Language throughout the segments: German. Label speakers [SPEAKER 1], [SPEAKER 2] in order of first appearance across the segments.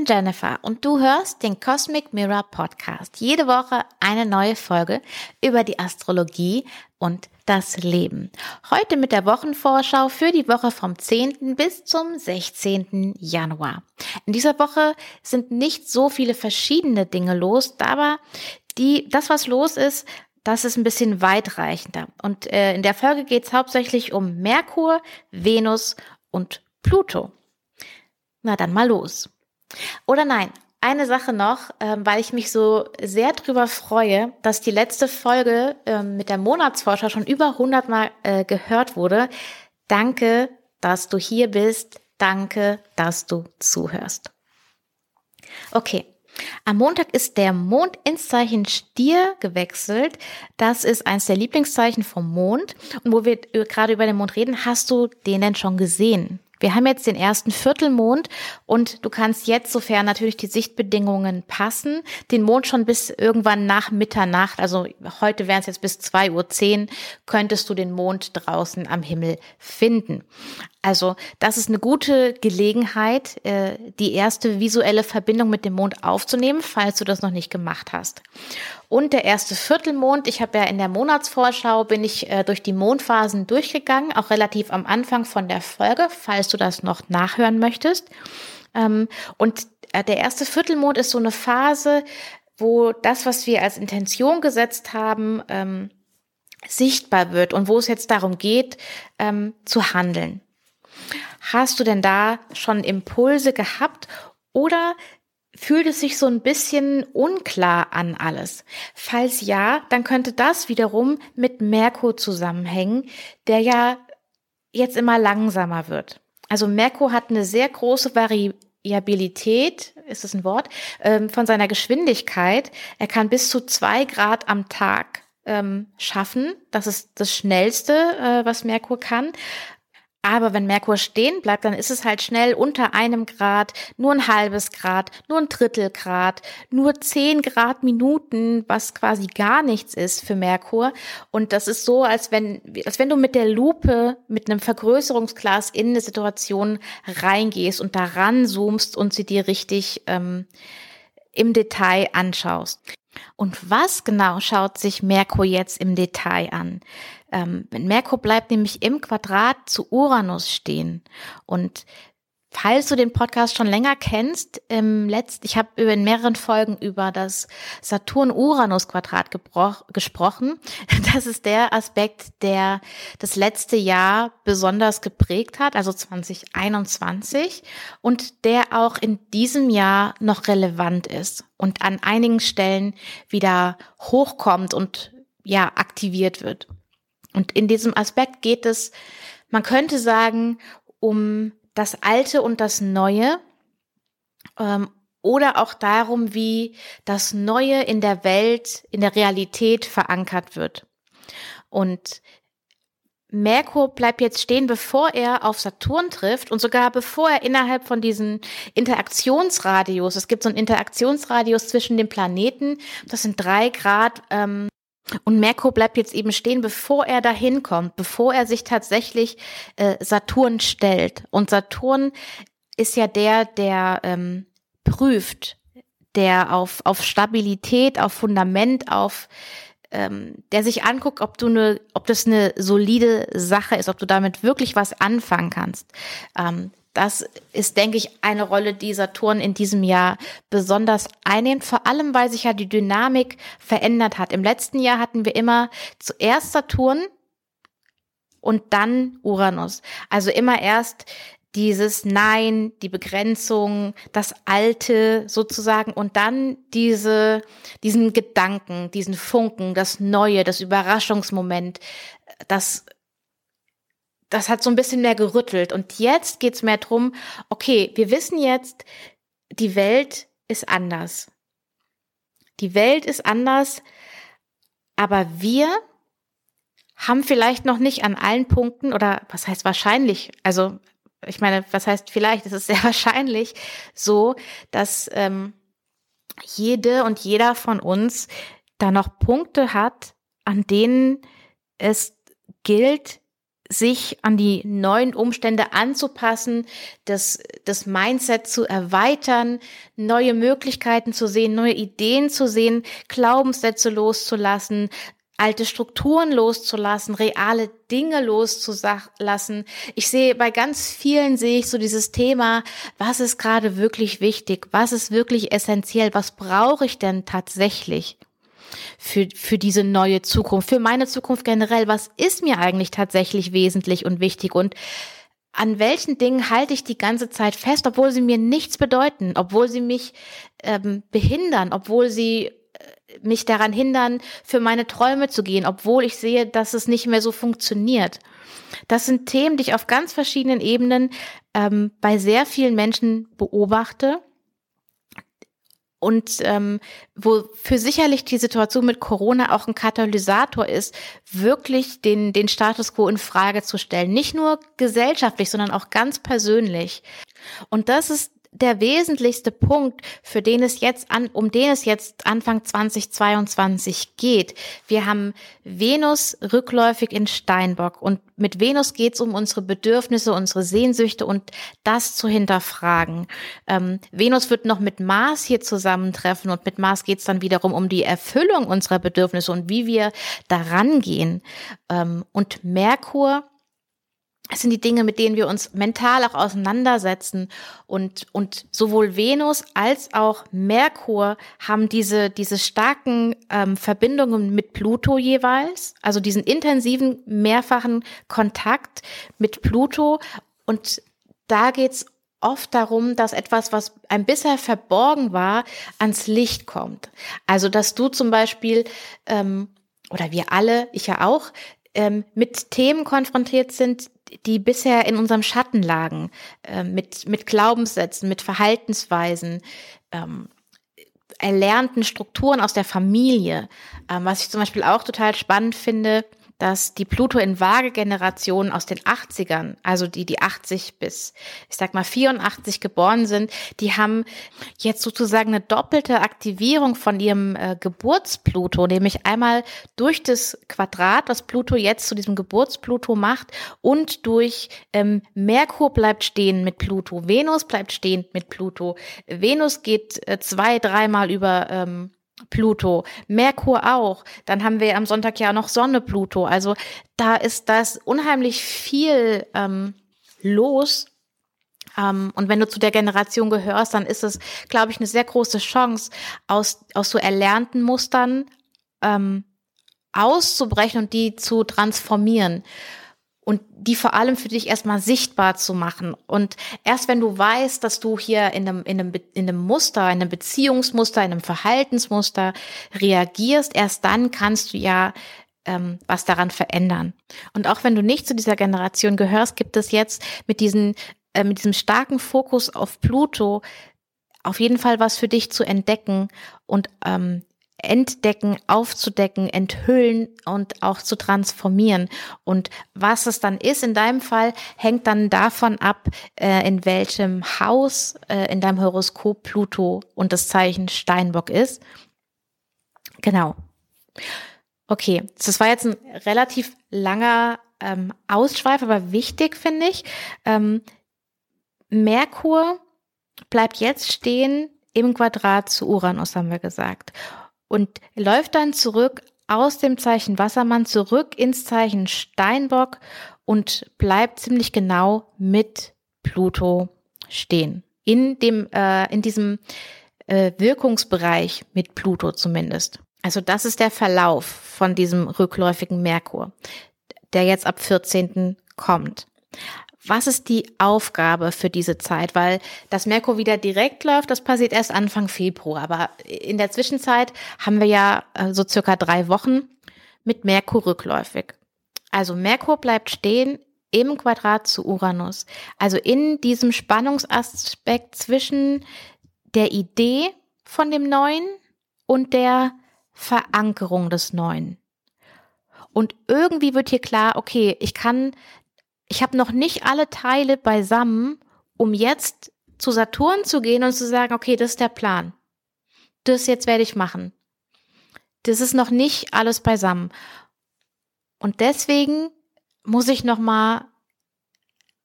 [SPEAKER 1] bin Jennifer und du hörst den Cosmic Mirror Podcast. Jede Woche eine neue Folge über die Astrologie und das Leben. Heute mit der Wochenvorschau für die Woche vom 10. bis zum 16. Januar. In dieser Woche sind nicht so viele verschiedene Dinge los, aber die, das, was los ist, das ist ein bisschen weitreichender. Und äh, in der Folge geht es hauptsächlich um Merkur, Venus und Pluto. Na dann mal los. Oder nein, eine Sache noch, äh, weil ich mich so sehr drüber freue, dass die letzte Folge äh, mit der Monatsforscher schon über 100 Mal äh, gehört wurde. Danke, dass du hier bist. Danke, dass du zuhörst. Okay. Am Montag ist der Mond ins Zeichen Stier gewechselt. Das ist eins der Lieblingszeichen vom Mond. Und wo wir gerade über den Mond reden, hast du den denn schon gesehen? Wir haben jetzt den ersten Viertelmond und du kannst jetzt, sofern natürlich die Sichtbedingungen passen, den Mond schon bis irgendwann nach Mitternacht, also heute wären es jetzt bis zwei Uhr, zehn, könntest du den Mond draußen am Himmel finden. Also das ist eine gute Gelegenheit, äh, die erste visuelle Verbindung mit dem Mond aufzunehmen, falls du das noch nicht gemacht hast. Und der erste Viertelmond, ich habe ja in der Monatsvorschau, bin ich äh, durch die Mondphasen durchgegangen, auch relativ am Anfang von der Folge, falls du das noch nachhören möchtest. Ähm, und äh, der erste Viertelmond ist so eine Phase, wo das, was wir als Intention gesetzt haben, ähm, sichtbar wird und wo es jetzt darum geht, ähm, zu handeln. Hast du denn da schon Impulse gehabt oder fühlt es sich so ein bisschen unklar an alles? Falls ja, dann könnte das wiederum mit Merkur zusammenhängen, der ja jetzt immer langsamer wird. Also Merkur hat eine sehr große Variabilität, ist das ein Wort, ähm, von seiner Geschwindigkeit. Er kann bis zu zwei Grad am Tag ähm, schaffen. Das ist das Schnellste, äh, was Merkur kann. Aber wenn Merkur stehen bleibt, dann ist es halt schnell unter einem Grad, nur ein halbes Grad, nur ein Drittel Grad, nur zehn Grad Minuten, was quasi gar nichts ist für Merkur. Und das ist so, als wenn, als wenn du mit der Lupe, mit einem Vergrößerungsglas in eine Situation reingehst und daran zoomst und sie dir richtig ähm, im Detail anschaust. Und was genau schaut sich Merkur jetzt im Detail an? Ähm, Merkur bleibt nämlich im Quadrat zu Uranus stehen. Und Falls du den Podcast schon länger kennst, im letzten, ich habe in mehreren Folgen über das Saturn-Uranus-Quadrat gesprochen. Das ist der Aspekt, der das letzte Jahr besonders geprägt hat, also 2021, und der auch in diesem Jahr noch relevant ist und an einigen Stellen wieder hochkommt und ja aktiviert wird. Und in diesem Aspekt geht es, man könnte sagen, um das Alte und das Neue ähm, oder auch darum, wie das Neue in der Welt, in der Realität verankert wird. Und Merkur bleibt jetzt stehen, bevor er auf Saturn trifft und sogar bevor er innerhalb von diesen Interaktionsradius, es gibt so einen Interaktionsradius zwischen den Planeten, das sind drei Grad ähm, und Merkur bleibt jetzt eben stehen, bevor er dahin kommt, bevor er sich tatsächlich äh, Saturn stellt. Und Saturn ist ja der, der ähm, prüft, der auf, auf Stabilität, auf Fundament, auf ähm, der sich anguckt, ob du eine, ob das eine solide Sache ist, ob du damit wirklich was anfangen kannst. Ähm, das ist, denke ich, eine Rolle, die Saturn in diesem Jahr besonders einnimmt, vor allem weil sich ja die Dynamik verändert hat. Im letzten Jahr hatten wir immer zuerst Saturn und dann Uranus. Also immer erst dieses Nein, die Begrenzung, das Alte sozusagen und dann diese, diesen Gedanken, diesen Funken, das Neue, das Überraschungsmoment, das das hat so ein bisschen mehr gerüttelt. Und jetzt geht's mehr drum, okay, wir wissen jetzt, die Welt ist anders. Die Welt ist anders, aber wir haben vielleicht noch nicht an allen Punkten oder was heißt wahrscheinlich, also ich meine, was heißt vielleicht, es ist sehr wahrscheinlich so, dass ähm, jede und jeder von uns da noch Punkte hat, an denen es gilt, sich an die neuen Umstände anzupassen, das, das Mindset zu erweitern, neue Möglichkeiten zu sehen, neue Ideen zu sehen, Glaubenssätze loszulassen, alte Strukturen loszulassen, reale Dinge loszulassen. Ich sehe bei ganz vielen sehe ich so dieses Thema, was ist gerade wirklich wichtig, was ist wirklich essentiell, was brauche ich denn tatsächlich? Für, für diese neue Zukunft, für meine Zukunft generell. Was ist mir eigentlich tatsächlich wesentlich und wichtig und an welchen Dingen halte ich die ganze Zeit fest, obwohl sie mir nichts bedeuten, obwohl sie mich ähm, behindern, obwohl sie äh, mich daran hindern, für meine Träume zu gehen, obwohl ich sehe, dass es nicht mehr so funktioniert. Das sind Themen, die ich auf ganz verschiedenen Ebenen ähm, bei sehr vielen Menschen beobachte und ähm, wo für sicherlich die Situation mit Corona auch ein Katalysator ist, wirklich den, den Status quo in Frage zu stellen. Nicht nur gesellschaftlich, sondern auch ganz persönlich. Und das ist der wesentlichste Punkt, für den es jetzt an, um den es jetzt Anfang 2022 geht. Wir haben Venus rückläufig in Steinbock und mit Venus geht es um unsere Bedürfnisse, unsere Sehnsüchte und das zu hinterfragen. Ähm, Venus wird noch mit Mars hier zusammentreffen und mit Mars geht es dann wiederum um die Erfüllung unserer Bedürfnisse und wie wir daran gehen. Ähm, und Merkur es sind die Dinge, mit denen wir uns mental auch auseinandersetzen. Und, und sowohl Venus als auch Merkur haben diese, diese starken ähm, Verbindungen mit Pluto jeweils, also diesen intensiven, mehrfachen Kontakt mit Pluto. Und da geht's oft darum, dass etwas, was ein bisher verborgen war, ans Licht kommt. Also, dass du zum Beispiel, ähm, oder wir alle, ich ja auch, ähm, mit Themen konfrontiert sind, die bisher in unserem Schatten lagen, äh, mit, mit Glaubenssätzen, mit Verhaltensweisen, ähm, erlernten Strukturen aus der Familie. Ähm, was ich zum Beispiel auch total spannend finde, dass die Pluto in Waage Generation aus den 80ern, also die die 80 bis ich sag mal 84 geboren sind, die haben jetzt sozusagen eine doppelte Aktivierung von ihrem äh, Geburtspluto, nämlich einmal durch das Quadrat, was Pluto jetzt zu diesem Geburtspluto macht und durch ähm, Merkur bleibt stehen mit Pluto, Venus bleibt stehen mit Pluto, Venus geht äh, zwei, dreimal über ähm, Pluto, Merkur auch. Dann haben wir am Sonntag ja noch Sonne, Pluto. Also da ist das unheimlich viel ähm, los. Ähm, und wenn du zu der Generation gehörst, dann ist es, glaube ich, eine sehr große Chance, aus, aus so erlernten Mustern ähm, auszubrechen und die zu transformieren und die vor allem für dich erstmal sichtbar zu machen. Und erst wenn du weißt, dass du hier in einem, in einem, in einem Muster, in einem Beziehungsmuster, in einem Verhaltensmuster reagierst, erst dann kannst du ja ähm, was daran verändern. Und auch wenn du nicht zu dieser Generation gehörst, gibt es jetzt mit, diesen, äh, mit diesem starken Fokus auf Pluto auf jeden Fall was für dich zu entdecken und ähm, entdecken, aufzudecken, enthüllen und auch zu transformieren. Und was es dann ist in deinem Fall, hängt dann davon ab, äh, in welchem Haus äh, in deinem Horoskop Pluto und das Zeichen Steinbock ist. Genau. Okay, das war jetzt ein relativ langer ähm, Ausschweif, aber wichtig finde ich. Ähm, Merkur bleibt jetzt stehen im Quadrat zu Uranus, haben wir gesagt und läuft dann zurück aus dem Zeichen Wassermann zurück ins Zeichen Steinbock und bleibt ziemlich genau mit Pluto stehen. In dem, äh, in diesem äh, Wirkungsbereich mit Pluto zumindest. Also das ist der Verlauf von diesem rückläufigen Merkur, der jetzt ab 14. kommt was ist die Aufgabe für diese Zeit? Weil das Merkur wieder direkt läuft, das passiert erst Anfang Februar. Aber in der Zwischenzeit haben wir ja äh, so circa drei Wochen mit Merkur rückläufig. Also Merkur bleibt stehen im Quadrat zu Uranus. Also in diesem Spannungsaspekt zwischen der Idee von dem Neuen und der Verankerung des Neuen. Und irgendwie wird hier klar, okay, ich kann ich habe noch nicht alle Teile beisammen, um jetzt zu Saturn zu gehen und zu sagen, okay, das ist der Plan. Das jetzt werde ich machen. Das ist noch nicht alles beisammen. Und deswegen muss ich noch mal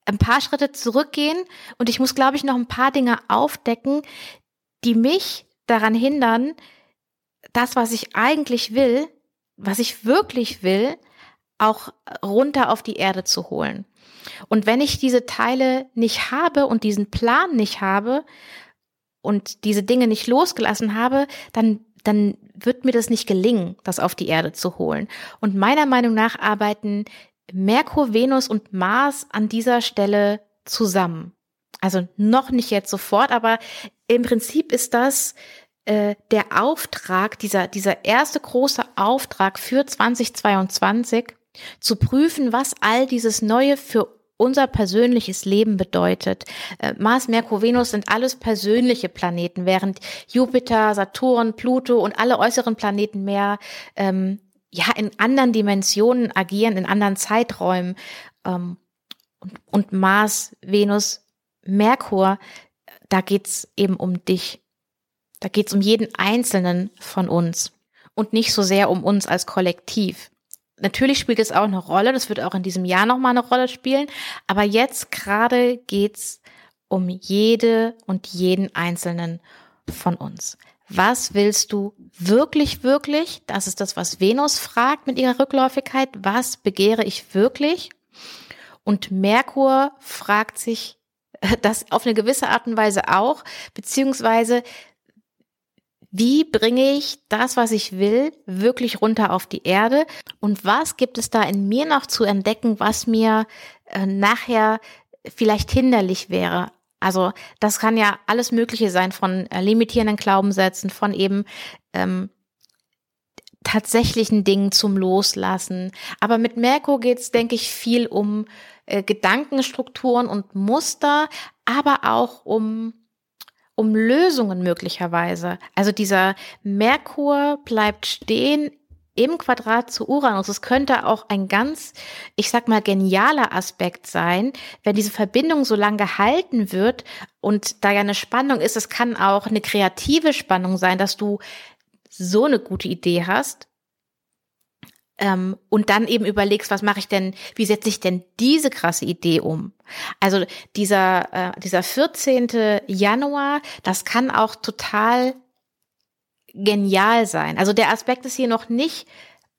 [SPEAKER 1] ein paar Schritte zurückgehen und ich muss, glaube ich, noch ein paar Dinge aufdecken, die mich daran hindern, das, was ich eigentlich will, was ich wirklich will, auch runter auf die Erde zu holen. Und wenn ich diese Teile nicht habe und diesen Plan nicht habe und diese Dinge nicht losgelassen habe, dann dann wird mir das nicht gelingen, das auf die Erde zu holen. Und meiner Meinung nach arbeiten Merkur, Venus und Mars an dieser Stelle zusammen. Also noch nicht jetzt sofort, aber im Prinzip ist das äh, der Auftrag, dieser, dieser erste große Auftrag für 2022, zu prüfen, was all dieses Neue für unser persönliches Leben bedeutet. Äh, Mars, Merkur, Venus sind alles persönliche Planeten, während Jupiter, Saturn, Pluto und alle äußeren Planeten mehr ähm, ja in anderen Dimensionen agieren, in anderen Zeiträumen. Ähm, und, und Mars, Venus, Merkur, da geht's eben um dich. Da geht's um jeden Einzelnen von uns und nicht so sehr um uns als Kollektiv. Natürlich spielt es auch eine Rolle, das wird auch in diesem Jahr nochmal eine Rolle spielen, aber jetzt gerade geht's um jede und jeden Einzelnen von uns. Was willst du wirklich, wirklich? Das ist das, was Venus fragt mit ihrer Rückläufigkeit. Was begehre ich wirklich? Und Merkur fragt sich das auf eine gewisse Art und Weise auch, beziehungsweise wie bringe ich das, was ich will, wirklich runter auf die Erde? Und was gibt es da in mir noch zu entdecken, was mir äh, nachher vielleicht hinderlich wäre? Also das kann ja alles Mögliche sein, von äh, limitierenden Glaubenssätzen, von eben ähm, tatsächlichen Dingen zum Loslassen. Aber mit Merkur geht's, denke ich, viel um äh, Gedankenstrukturen und Muster, aber auch um um Lösungen möglicherweise. Also dieser Merkur bleibt stehen im Quadrat zu Uranus. Es könnte auch ein ganz, ich sag mal, genialer Aspekt sein, wenn diese Verbindung so lange gehalten wird und da ja eine Spannung ist. Es kann auch eine kreative Spannung sein, dass du so eine gute Idee hast ähm, und dann eben überlegst, was mache ich denn, wie setze ich denn diese krasse Idee um? Also dieser, äh, dieser 14. Januar, das kann auch total genial sein. Also der Aspekt ist hier noch nicht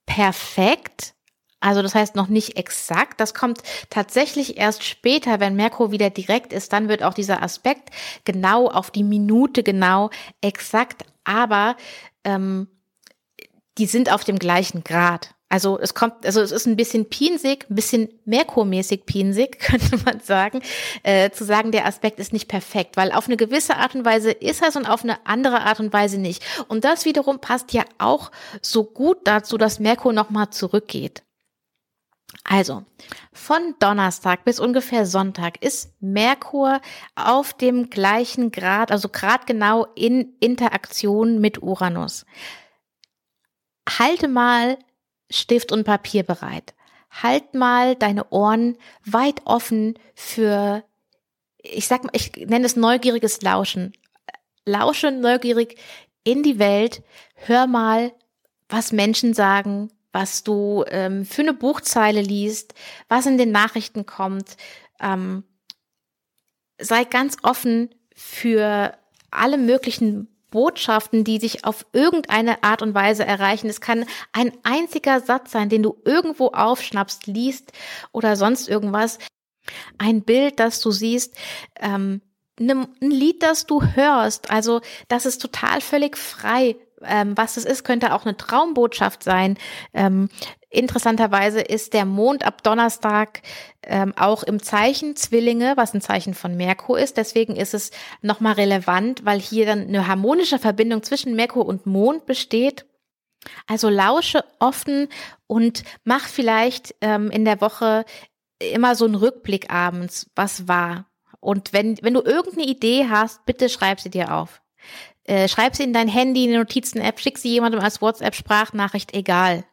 [SPEAKER 1] perfekt. Also das heißt noch nicht exakt. Das kommt tatsächlich erst später, wenn Merkur wieder direkt ist. Dann wird auch dieser Aspekt genau auf die Minute genau exakt. Aber ähm, die sind auf dem gleichen Grad. Also es kommt, also es ist ein bisschen pinsig, ein bisschen Merkurmäßig pinsig, könnte man sagen, äh, zu sagen, der Aspekt ist nicht perfekt, weil auf eine gewisse Art und Weise ist es und auf eine andere Art und Weise nicht. Und das wiederum passt ja auch so gut dazu, dass Merkur nochmal zurückgeht. Also, von Donnerstag bis ungefähr Sonntag ist Merkur auf dem gleichen Grad, also Grad genau in Interaktion mit Uranus. Halte mal Stift und Papier bereit. Halt mal deine Ohren weit offen für, ich sag mal, ich nenne es neugieriges Lauschen. Lausche neugierig in die Welt. Hör mal, was Menschen sagen, was du ähm, für eine Buchzeile liest, was in den Nachrichten kommt. Ähm, sei ganz offen für alle möglichen Botschaften, die sich auf irgendeine Art und Weise erreichen. Es kann ein einziger Satz sein, den du irgendwo aufschnappst, liest oder sonst irgendwas. Ein Bild, das du siehst, ähm, ein Lied, das du hörst. Also das ist total völlig frei. Ähm, was es ist, könnte auch eine Traumbotschaft sein. Ähm, Interessanterweise ist der Mond ab Donnerstag ähm, auch im Zeichen Zwillinge, was ein Zeichen von Merkur ist. Deswegen ist es nochmal relevant, weil hier dann eine harmonische Verbindung zwischen Merkur und Mond besteht. Also lausche offen und mach vielleicht ähm, in der Woche immer so einen Rückblick abends, was war. Und wenn, wenn du irgendeine Idee hast, bitte schreib sie dir auf. Äh, schreib sie in dein Handy, in die Notizen-App, schick sie jemandem als WhatsApp-Sprachnachricht, egal.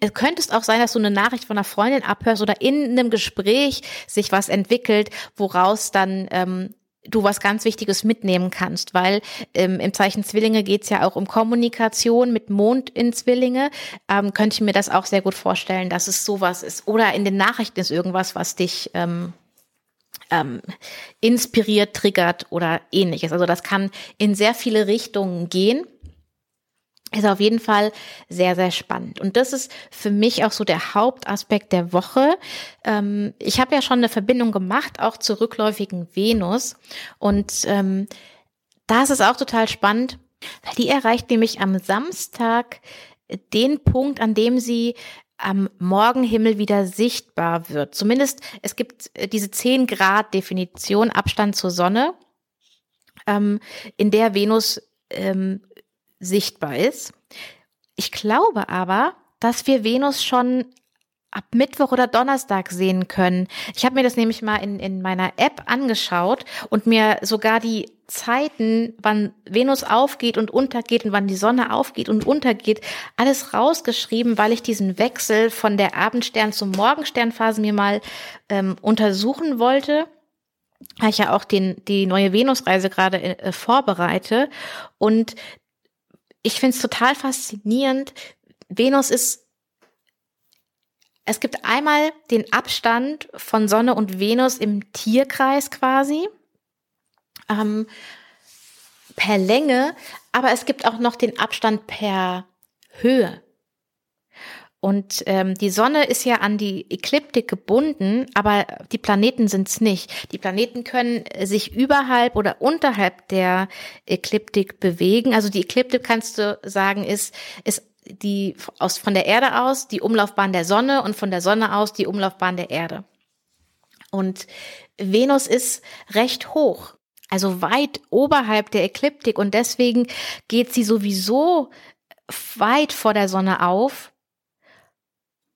[SPEAKER 1] Es könnte auch sein, dass du eine Nachricht von einer Freundin abhörst oder in einem Gespräch sich was entwickelt, woraus dann ähm, du was ganz Wichtiges mitnehmen kannst, weil ähm, im Zeichen Zwillinge geht's ja auch um Kommunikation mit Mond in Zwillinge. Ähm, könnte ich mir das auch sehr gut vorstellen, dass es sowas ist. Oder in den Nachrichten ist irgendwas, was dich ähm, ähm, inspiriert, triggert oder ähnliches. Also das kann in sehr viele Richtungen gehen ist auf jeden Fall sehr, sehr spannend. Und das ist für mich auch so der Hauptaspekt der Woche. Ähm, ich habe ja schon eine Verbindung gemacht, auch zur rückläufigen Venus. Und ähm, das ist auch total spannend, weil die erreicht nämlich am Samstag den Punkt, an dem sie am Morgenhimmel wieder sichtbar wird. Zumindest es gibt äh, diese 10 Grad Definition Abstand zur Sonne, ähm, in der Venus ähm, sichtbar ist. Ich glaube aber, dass wir Venus schon ab Mittwoch oder Donnerstag sehen können. Ich habe mir das nämlich mal in, in meiner App angeschaut und mir sogar die Zeiten, wann Venus aufgeht und untergeht und wann die Sonne aufgeht und untergeht, alles rausgeschrieben, weil ich diesen Wechsel von der Abendstern zum Morgensternphase mir mal ähm, untersuchen wollte weil ich ja auch den, die neue Venusreise gerade äh, vorbereite. Und ich finde es total faszinierend. Venus ist, es gibt einmal den Abstand von Sonne und Venus im Tierkreis quasi, ähm, per Länge, aber es gibt auch noch den Abstand per Höhe. Und ähm, die Sonne ist ja an die Ekliptik gebunden, aber die Planeten sind es nicht. Die Planeten können sich überhalb oder unterhalb der Ekliptik bewegen. Also die Ekliptik kannst du sagen, ist, ist die aus von der Erde aus die Umlaufbahn der Sonne und von der Sonne aus die Umlaufbahn der Erde. Und Venus ist recht hoch, also weit oberhalb der Ekliptik und deswegen geht sie sowieso weit vor der Sonne auf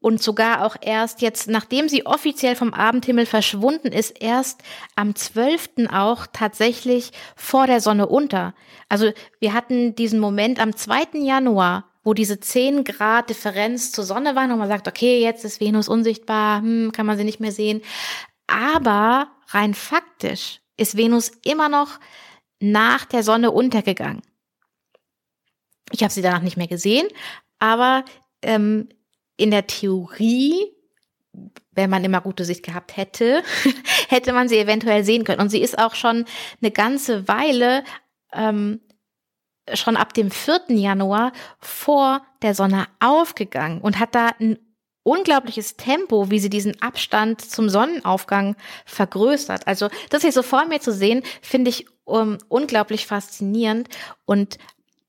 [SPEAKER 1] und sogar auch erst jetzt, nachdem sie offiziell vom Abendhimmel verschwunden ist, erst am 12. auch tatsächlich vor der Sonne unter. Also wir hatten diesen Moment am 2. Januar, wo diese 10 Grad Differenz zur Sonne waren und man sagt, okay, jetzt ist Venus unsichtbar, hm, kann man sie nicht mehr sehen. Aber rein faktisch ist Venus immer noch nach der Sonne untergegangen. Ich habe sie danach nicht mehr gesehen, aber ähm, in der Theorie, wenn man immer gute Sicht gehabt hätte, hätte man sie eventuell sehen können. Und sie ist auch schon eine ganze Weile, ähm, schon ab dem 4. Januar vor der Sonne aufgegangen und hat da ein unglaubliches Tempo, wie sie diesen Abstand zum Sonnenaufgang vergrößert. Also das hier so vor mir zu sehen, finde ich um, unglaublich faszinierend und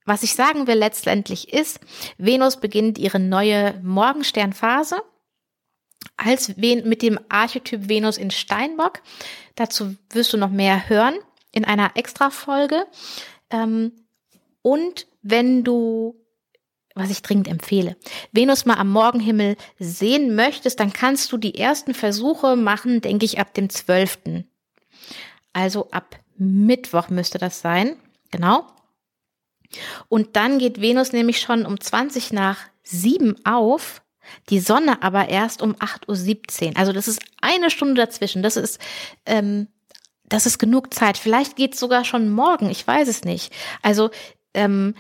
[SPEAKER 1] was ich sagen will letztendlich ist, Venus beginnt ihre neue Morgensternphase als mit dem Archetyp Venus in Steinbock. Dazu wirst du noch mehr hören in einer Extra-Folge. Ähm, und wenn du, was ich dringend empfehle, Venus mal am Morgenhimmel sehen möchtest, dann kannst du die ersten Versuche machen, denke ich, ab dem 12. Also ab Mittwoch müsste das sein. Genau. Und dann geht Venus nämlich schon um 20 nach 7 auf, die Sonne aber erst um 8.17 Uhr. Also das ist eine Stunde dazwischen. Das ist, ähm, das ist genug Zeit. Vielleicht geht es sogar schon morgen, ich weiß es nicht. Also ähm,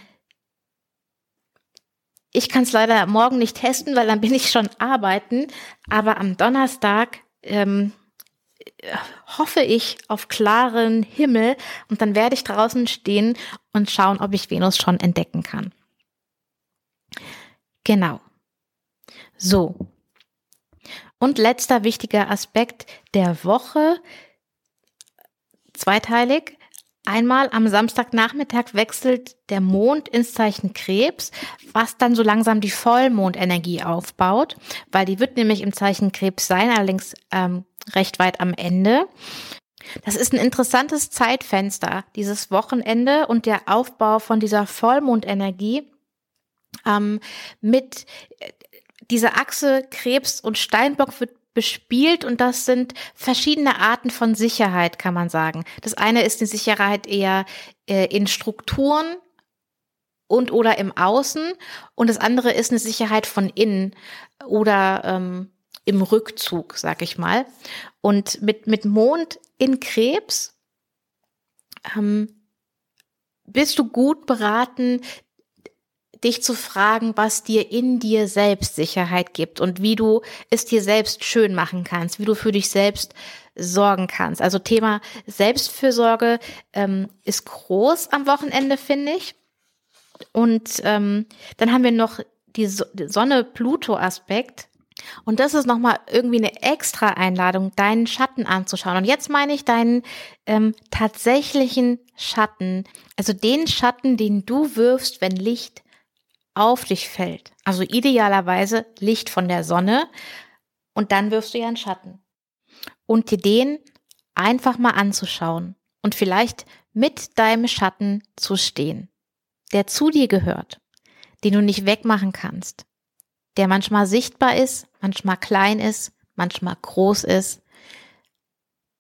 [SPEAKER 1] ich kann es leider morgen nicht testen, weil dann bin ich schon arbeiten. Aber am Donnerstag ähm, hoffe ich auf klaren Himmel und dann werde ich draußen stehen und schauen, ob ich Venus schon entdecken kann. Genau. So. Und letzter wichtiger Aspekt der Woche, zweiteilig. Einmal am Samstagnachmittag wechselt der Mond ins Zeichen Krebs, was dann so langsam die Vollmondenergie aufbaut, weil die wird nämlich im Zeichen Krebs sein, allerdings ähm, recht weit am Ende. Das ist ein interessantes Zeitfenster, dieses Wochenende und der Aufbau von dieser Vollmondenergie ähm, mit äh, dieser Achse Krebs und Steinbock wird bespielt und das sind verschiedene Arten von Sicherheit, kann man sagen. Das eine ist die Sicherheit eher äh, in Strukturen und oder im Außen und das andere ist eine Sicherheit von innen oder ähm, im Rückzug, sag ich mal. Und mit, mit Mond in Krebs ähm, bist du gut beraten, dich zu fragen, was dir in dir selbst Sicherheit gibt und wie du es dir selbst schön machen kannst, wie du für dich selbst sorgen kannst. Also Thema Selbstfürsorge ähm, ist groß am Wochenende, finde ich. Und ähm, dann haben wir noch die, so Sonne-Pluto-Aspekt. Und das ist nochmal irgendwie eine extra Einladung, deinen Schatten anzuschauen. Und jetzt meine ich deinen ähm, tatsächlichen Schatten, also den Schatten, den du wirfst, wenn Licht auf dich fällt. Also idealerweise Licht von der Sonne und dann wirfst du ja einen Schatten. Und dir den einfach mal anzuschauen und vielleicht mit deinem Schatten zu stehen, der zu dir gehört, den du nicht wegmachen kannst, der manchmal sichtbar ist, manchmal klein ist, manchmal groß ist,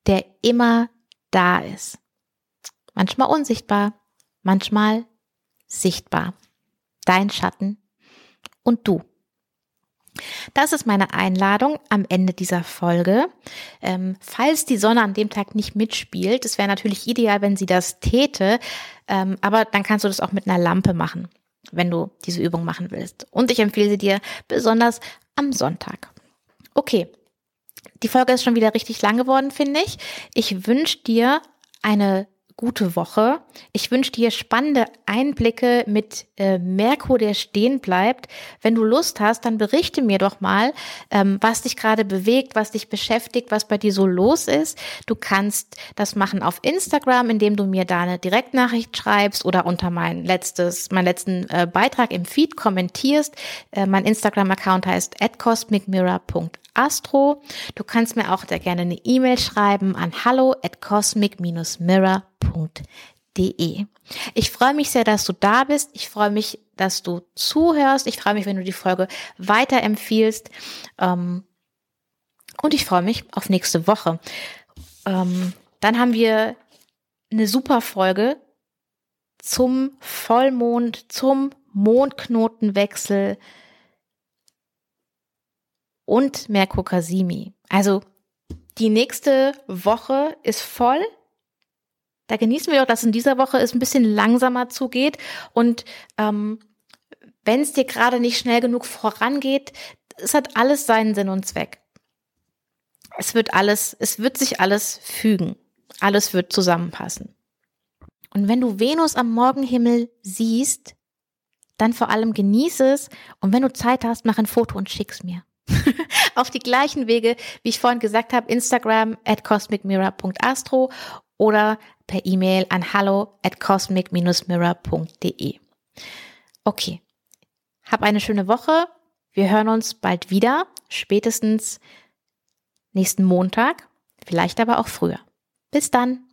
[SPEAKER 1] der immer da ist. Manchmal unsichtbar, manchmal sichtbar dein Schatten und du. Das ist meine Einladung am Ende dieser Folge. Ähm, falls die Sonne an dem Tag nicht mitspielt, es wäre natürlich ideal, wenn sie das täte, ähm, aber dann kannst du das auch mit einer Lampe machen, wenn du diese Übung machen willst. Und ich empfehle sie dir besonders am Sonntag. Okay, die Folge ist schon wieder richtig lang geworden, finde ich. Ich wünsche dir eine gute Woche. Ich wünsche dir spannende Einblicke mit äh, Merkur, der stehen bleibt. Wenn du Lust hast, dann berichte mir doch mal, ähm, was dich gerade bewegt, was dich beschäftigt, was bei dir so los ist. Du kannst das machen auf Instagram, indem du mir da eine Direktnachricht schreibst oder unter mein letztes, meinen letzten äh, Beitrag im Feed kommentierst. Äh, mein Instagram-Account heißt atcosmicmirror.com Astro. Du kannst mir auch sehr gerne eine E-Mail schreiben an hallo at cosmic-mirror.de. Ich freue mich sehr, dass du da bist. Ich freue mich, dass du zuhörst. Ich freue mich, wenn du die Folge weiterempfiehlst. Ähm, und ich freue mich auf nächste Woche. Ähm, dann haben wir eine super Folge zum Vollmond, zum Mondknotenwechsel und Merkur Kasimi. Also die nächste Woche ist voll. Da genießen wir auch, dass in dieser Woche es ein bisschen langsamer zugeht. Und ähm, wenn es dir gerade nicht schnell genug vorangeht, es hat alles seinen Sinn und Zweck. Es wird alles, es wird sich alles fügen. Alles wird zusammenpassen. Und wenn du Venus am Morgenhimmel siehst, dann vor allem genieße es und wenn du Zeit hast, mach ein Foto und schick's mir. auf die gleichen Wege, wie ich vorhin gesagt habe, Instagram at cosmicmirror.astro oder per E-Mail an hallo at cosmic-mirror.de. Okay. Hab eine schöne Woche. Wir hören uns bald wieder, spätestens nächsten Montag, vielleicht aber auch früher. Bis dann.